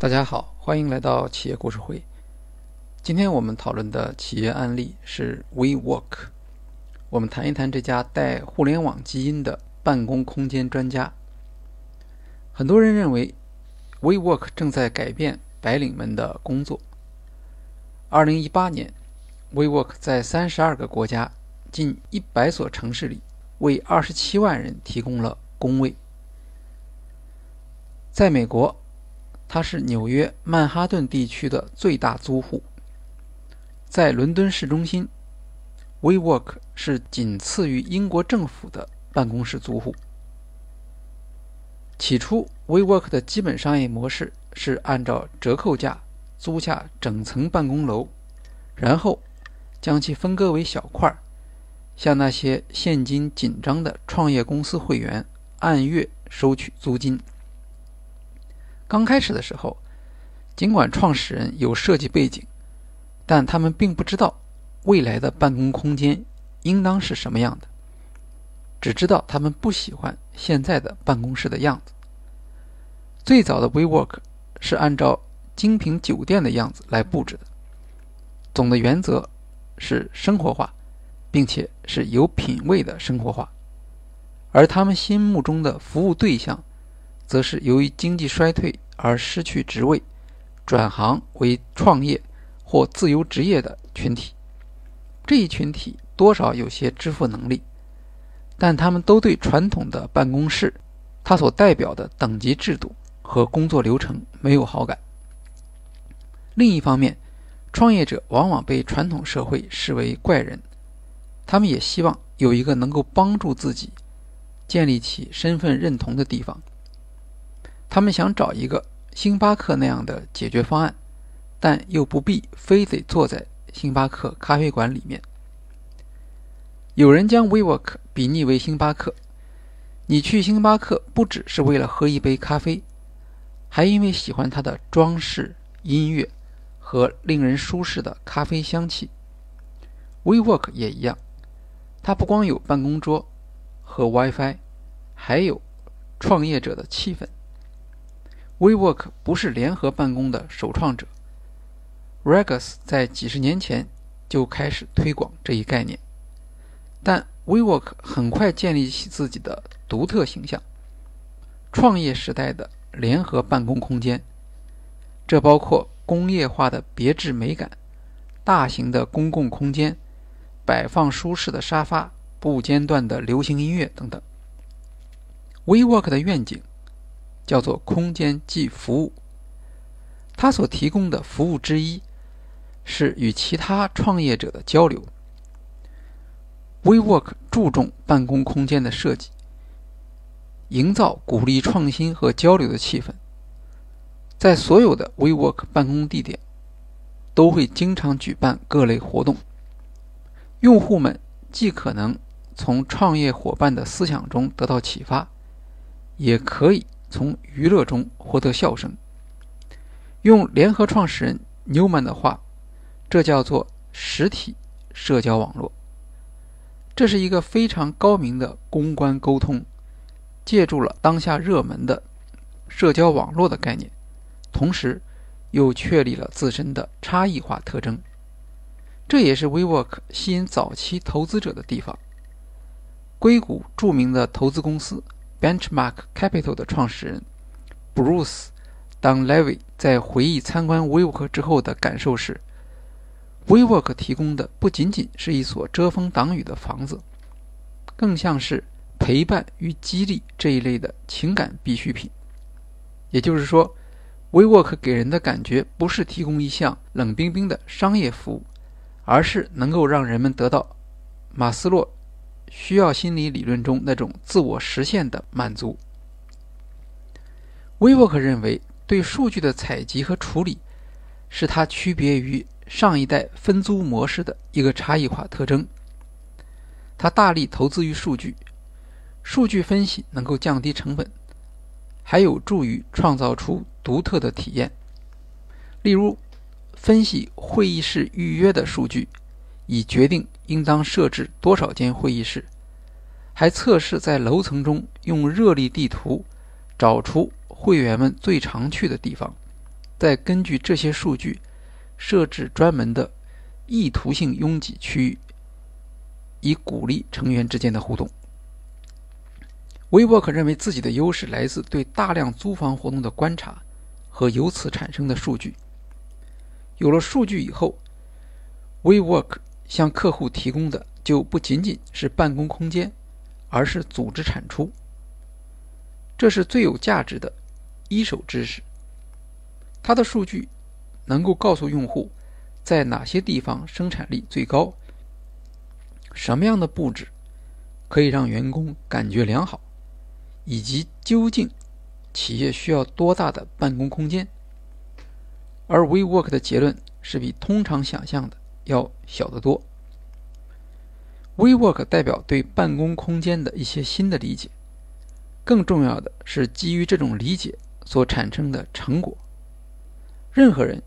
大家好，欢迎来到企业故事会。今天我们讨论的企业案例是 WeWork。我们谈一谈这家带互联网基因的办公空间专家。很多人认为 WeWork 正在改变白领们的工作。二零一八年，WeWork 在三十二个国家、近一百所城市里为二十七万人提供了工位。在美国。它是纽约曼哈顿地区的最大租户。在伦敦市中心，WeWork 是仅次于英国政府的办公室租户。起初，WeWork 的基本商业模式是按照折扣价租下整层办公楼，然后将其分割为小块，向那些现金紧张的创业公司会员按月收取租金。刚开始的时候，尽管创始人有设计背景，但他们并不知道未来的办公空间应当是什么样的，只知道他们不喜欢现在的办公室的样子。最早的 WeWork 是按照精品酒店的样子来布置的，总的原则是生活化，并且是有品位的生活化，而他们心目中的服务对象。则是由于经济衰退而失去职位，转行为创业或自由职业的群体。这一群体多少有些支付能力，但他们都对传统的办公室，它所代表的等级制度和工作流程没有好感。另一方面，创业者往往被传统社会视为怪人，他们也希望有一个能够帮助自己建立起身份认同的地方。他们想找一个星巴克那样的解决方案，但又不必非得坐在星巴克咖啡馆里面。有人将 WeWork 比拟为星巴克，你去星巴克不只是为了喝一杯咖啡，还因为喜欢它的装饰、音乐和令人舒适的咖啡香气。WeWork 也一样，它不光有办公桌和 WiFi，还有创业者的气氛。WeWork 不是联合办公的首创者，Regus 在几十年前就开始推广这一概念，但 WeWork 很快建立起自己的独特形象。创业时代的联合办公空间，这包括工业化的别致美感、大型的公共空间、摆放舒适的沙发、不间断的流行音乐等等。WeWork 的愿景。叫做空间即服务。它所提供的服务之一是与其他创业者的交流。WeWork 注重办公空间的设计，营造鼓励创新和交流的气氛。在所有的 WeWork 办公地点，都会经常举办各类活动。用户们既可能从创业伙伴的思想中得到启发，也可以。从娱乐中获得笑声。用联合创始人 Newman 的话，这叫做实体社交网络。这是一个非常高明的公关沟通，借助了当下热门的社交网络的概念，同时又确立了自身的差异化特征。这也是 WeWork 吸引早期投资者的地方。硅谷著名的投资公司。Benchmark Capital 的创始人 Bruce Dunlevy 在回忆参观 WeWork 之后的感受是：WeWork 提供的不仅仅是一所遮风挡雨的房子，更像是陪伴与激励这一类的情感必需品。也就是说，WeWork 给人的感觉不是提供一项冷冰冰的商业服务，而是能够让人们得到马斯洛。需要心理理论中那种自我实现的满足。WeWork 认为，对数据的采集和处理是它区别于上一代分租模式的一个差异化特征。它大力投资于数据，数据分析能够降低成本，还有助于创造出独特的体验。例如，分析会议室预约的数据。以决定应当设置多少间会议室，还测试在楼层中用热力地图找出会员们最常去的地方，再根据这些数据设置专门的意图性拥挤区域，以鼓励成员之间的互动。WeWork 认为自己的优势来自对大量租房活动的观察和由此产生的数据。有了数据以后，WeWork 向客户提供的就不仅仅是办公空间，而是组织产出。这是最有价值的一手知识。它的数据能够告诉用户，在哪些地方生产力最高，什么样的布置可以让员工感觉良好，以及究竟企业需要多大的办公空间。而 WeWork 的结论是比通常想象的要小得多。WeWork 代表对办公空间的一些新的理解。更重要的是，基于这种理解所产生的成果。任何人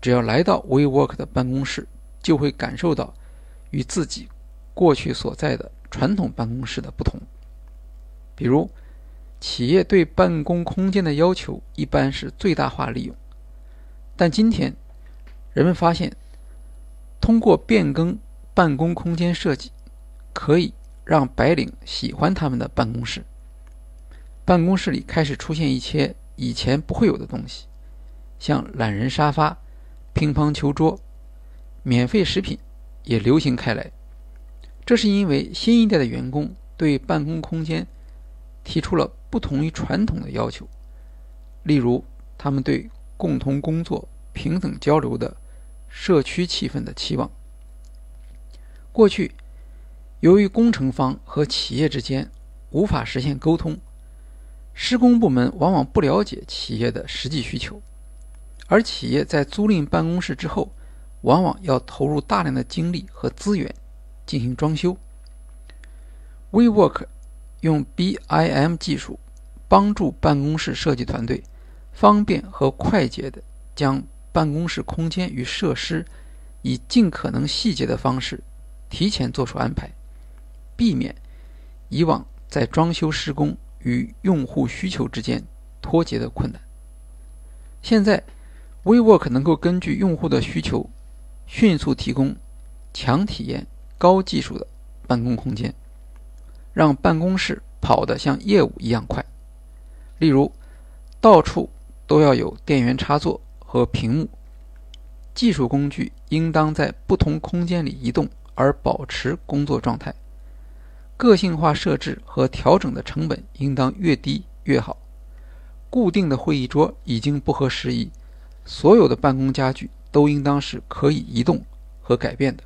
只要来到 WeWork 的办公室，就会感受到与自己过去所在的传统办公室的不同。比如，企业对办公空间的要求一般是最大化利用，但今天人们发现，通过变更办公空间设计，可以让白领喜欢他们的办公室。办公室里开始出现一些以前不会有的东西，像懒人沙发、乒乓球桌、免费食品也流行开来。这是因为新一代的员工对办公空间提出了不同于传统的要求，例如他们对共同工作、平等交流的社区气氛的期望。过去，由于工程方和企业之间无法实现沟通。施工部门往往不了解企业的实际需求，而企业在租赁办公室之后，往往要投入大量的精力和资源进行装修。WeWork 用 BIM 技术帮助办公室设计团队方便和快捷地将办公室空间与设施以尽可能细节的方式提前做出安排，避免以往在装修施工。与用户需求之间脱节的困难。现在，WeWork 能够根据用户的需求，迅速提供强体验、高技术的办公空间，让办公室跑得像业务一样快。例如，到处都要有电源插座和屏幕，技术工具应当在不同空间里移动而保持工作状态。个性化设置和调整的成本应当越低越好。固定的会议桌已经不合时宜，所有的办公家具都应当是可以移动和改变的。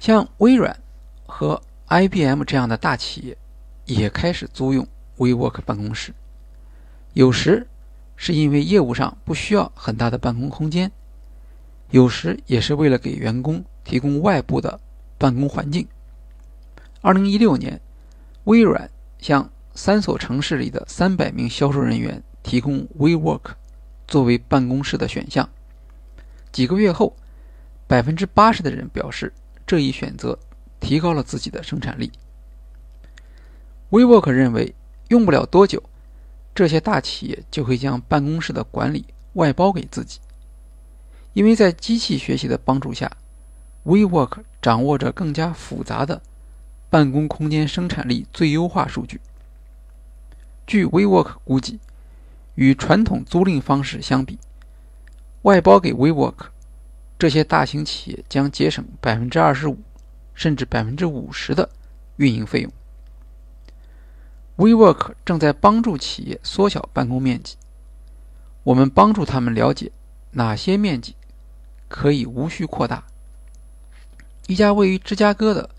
像微软和 IBM 这样的大企业也开始租用 WeWork 办公室，有时是因为业务上不需要很大的办公空间，有时也是为了给员工提供外部的办公环境。二零一六年，微软向三所城市里的三百名销售人员提供 WeWork 作为办公室的选项。几个月后，百分之八十的人表示这一选择提高了自己的生产力。WeWork 认为，用不了多久，这些大企业就会将办公室的管理外包给自己，因为在机器学习的帮助下，WeWork 掌握着更加复杂的。办公空间生产力最优化数据。据 WeWork 估计，与传统租赁方式相比，外包给 WeWork，这些大型企业将节省百分之二十五甚至百分之五十的运营费用。WeWork 正在帮助企业缩小办公面积。我们帮助他们了解哪些面积可以无需扩大。一家位于芝加哥的。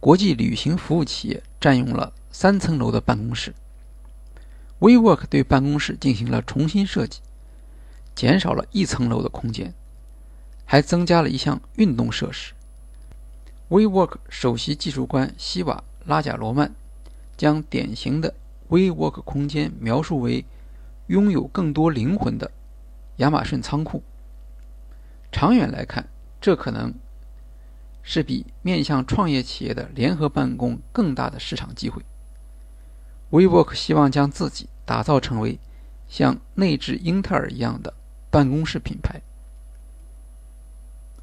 国际旅行服务企业占用了三层楼的办公室。WeWork 对办公室进行了重新设计，减少了一层楼的空间，还增加了一项运动设施。WeWork 首席技术官希瓦拉贾罗曼将典型的 WeWork 空间描述为拥有更多灵魂的亚马逊仓库。长远来看，这可能。是比面向创业企业的联合办公更大的市场机会。WeWork 希望将自己打造成为像内置英特尔一样的办公室品牌，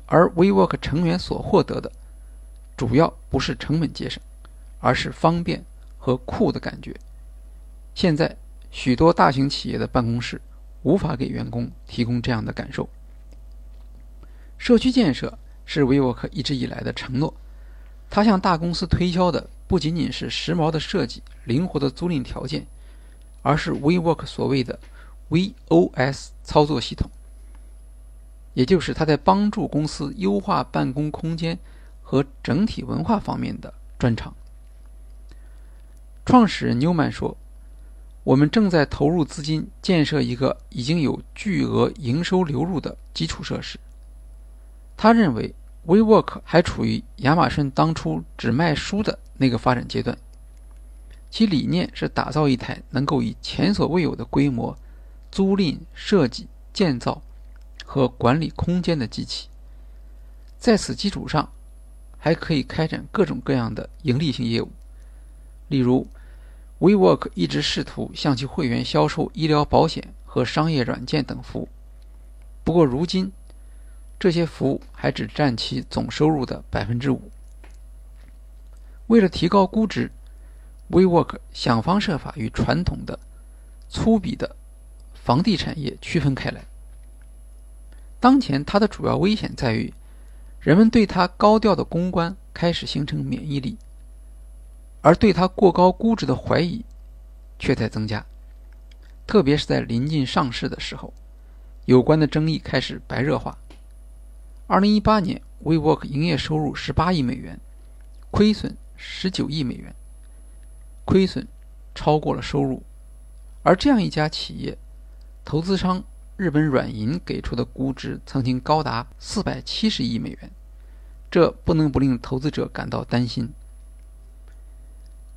而 WeWork 成员所获得的主要不是成本节省，而是方便和酷的感觉。现在许多大型企业的办公室无法给员工提供这样的感受。社区建设是 WeWork 一直以来的承诺，它向大公司推销的不仅仅是时髦的设计、灵活的租赁条件。而是 WeWork 所谓的 VOS 操作系统，也就是它在帮助公司优化办公空间和整体文化方面的专长。创始人纽曼说：“我们正在投入资金建设一个已经有巨额营收流入的基础设施。”他认为 WeWork 还处于亚马逊当初只卖书的那个发展阶段。其理念是打造一台能够以前所未有的规模租赁、设计、建造和管理空间的机器。在此基础上，还可以开展各种各样的盈利性业务。例如，WeWork 一直试图向其会员销售医疗保险和商业软件等服务。不过，如今这些服务还只占其总收入的百分之五。为了提高估值，WeWork 想方设法与传统的粗鄙的房地产业区分开来。当前，它的主要危险在于，人们对它高调的公关开始形成免疫力，而对它过高估值的怀疑却在增加。特别是在临近上市的时候，有关的争议开始白热化。2018年，WeWork 营业收入18亿美元，亏损19亿美元。亏损超过了收入，而这样一家企业，投资商日本软银给出的估值曾经高达四百七十亿美元，这不能不令投资者感到担心。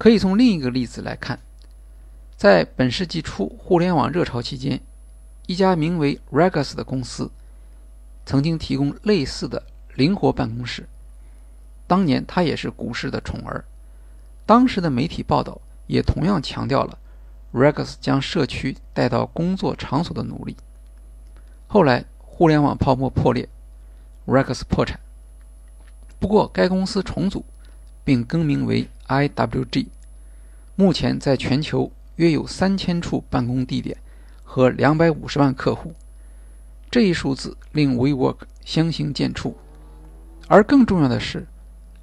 可以从另一个例子来看，在本世纪初互联网热潮期间，一家名为 Regus 的公司曾经提供类似的灵活办公室，当年它也是股市的宠儿。当时的媒体报道也同样强调了 Regus 将社区带到工作场所的努力。后来，互联网泡沫破裂，Regus 破产。不过，该公司重组并更名为 IWG，目前在全球约有三千处办公地点和两百五十万客户。这一数字令 WeWork 相形见绌。而更重要的是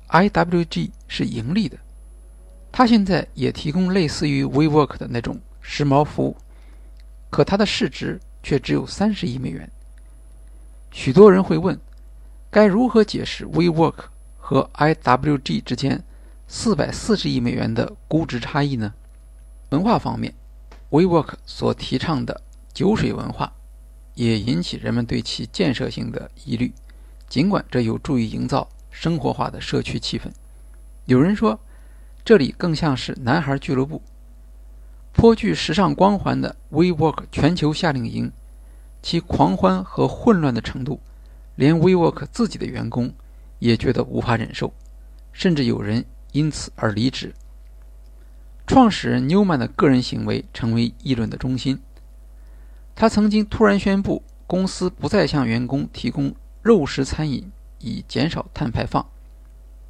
，IWG 是盈利的。它现在也提供类似于 WeWork 的那种时髦服务，可它的市值却只有三十亿美元。许多人会问，该如何解释 WeWork 和 IWG 之间四百四十亿美元的估值差异呢？文化方面，WeWork 所提倡的酒水文化也引起人们对其建设性的疑虑，尽管这有助于营造生活化的社区气氛。有人说。这里更像是男孩俱乐部，颇具时尚光环的 WeWork 全球夏令营，其狂欢和混乱的程度，连 WeWork 自己的员工也觉得无法忍受，甚至有人因此而离职。创始人纽曼的个人行为成为议论的中心。他曾经突然宣布，公司不再向员工提供肉食餐饮，以减少碳排放。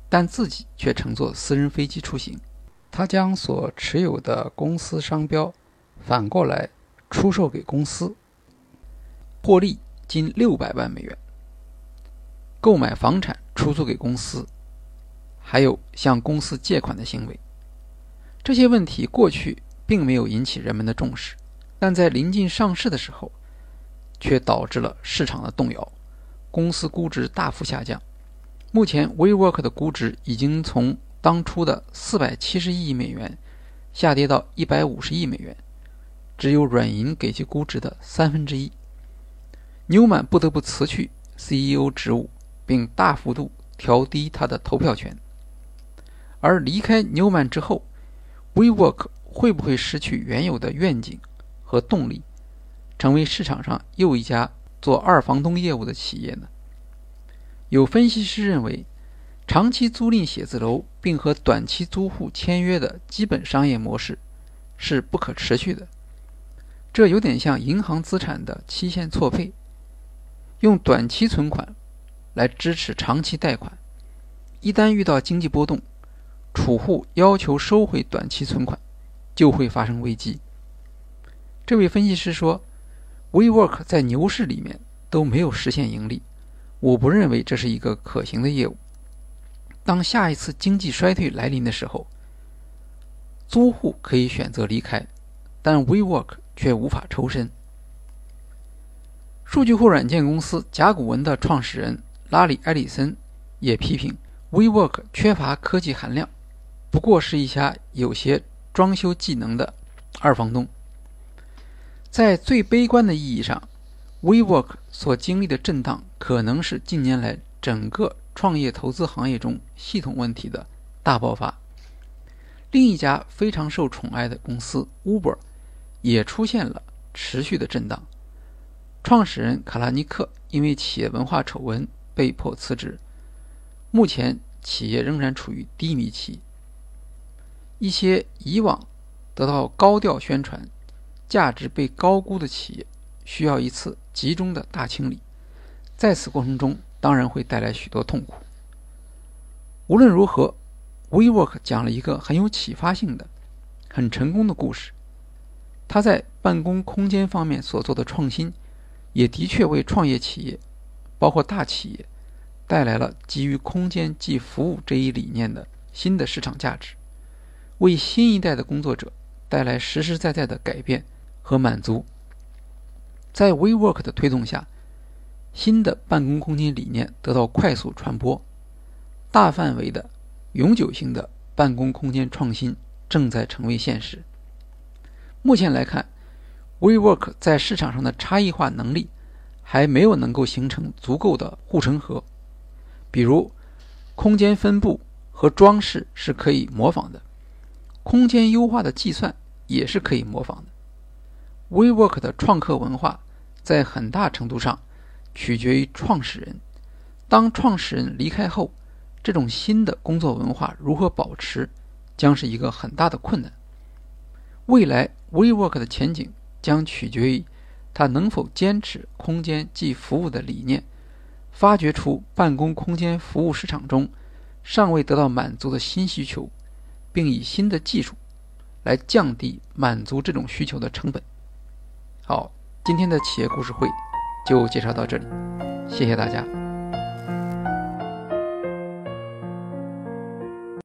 但自己却乘坐私人飞机出行。他将所持有的公司商标反过来出售给公司，获利近六百万美元。购买房产出租给公司，还有向公司借款的行为。这些问题过去并没有引起人们的重视，但在临近上市的时候，却导致了市场的动摇，公司估值大幅下降。目前，WeWork 的估值已经从当初的四百七十亿美元下跌到一百五十亿美元，只有软银给其估值的三分之一。纽曼不得不辞去 CEO 职务，并大幅度调低他的投票权。而离开纽曼之后，WeWork 会不会失去原有的愿景和动力，成为市场上又一家做二房东业务的企业呢？有分析师认为，长期租赁写字楼并和短期租户签约的基本商业模式是不可持续的。这有点像银行资产的期限错配，用短期存款来支持长期贷款。一旦遇到经济波动，储户要求收回短期存款，就会发生危机。这位分析师说：“WeWork 在牛市里面都没有实现盈利，我不认为这是一个可行的业务。当下一次经济衰退来临的时候，租户可以选择离开，但 WeWork 却无法抽身。”数据库软件公司甲骨文的创始人拉里·埃里森也批评。WeWork 缺乏科技含量，不过是一家有些装修技能的二房东。在最悲观的意义上，WeWork 所经历的震荡可能是近年来整个创业投资行业中系统问题的大爆发。另一家非常受宠爱的公司 Uber 也出现了持续的震荡，创始人卡拉尼克因为企业文化丑闻被迫辞职。目前企业仍然处于低迷期。一些以往得到高调宣传、价值被高估的企业，需要一次集中的大清理，在此过程中当然会带来许多痛苦。无论如何，WeWork 讲了一个很有启发性的、很成功的故事。他在办公空间方面所做的创新，也的确为创业企业，包括大企业。带来了基于空间即服务这一理念的新的市场价值，为新一代的工作者带来实实在在的改变和满足。在 WeWork 的推动下，新的办公空间理念得到快速传播，大范围的永久性的办公空间创新正在成为现实。目前来看，WeWork 在市场上的差异化能力还没有能够形成足够的护城河。比如，空间分布和装饰是可以模仿的，空间优化的计算也是可以模仿的。WeWork 的创客文化在很大程度上取决于创始人。当创始人离开后，这种新的工作文化如何保持，将是一个很大的困难。未来 WeWork 的前景将取决于他能否坚持空间即服务的理念。发掘出办公空间服务市场中尚未得到满足的新需求，并以新的技术来降低满足这种需求的成本。好，今天的企业故事会就介绍到这里，谢谢大家。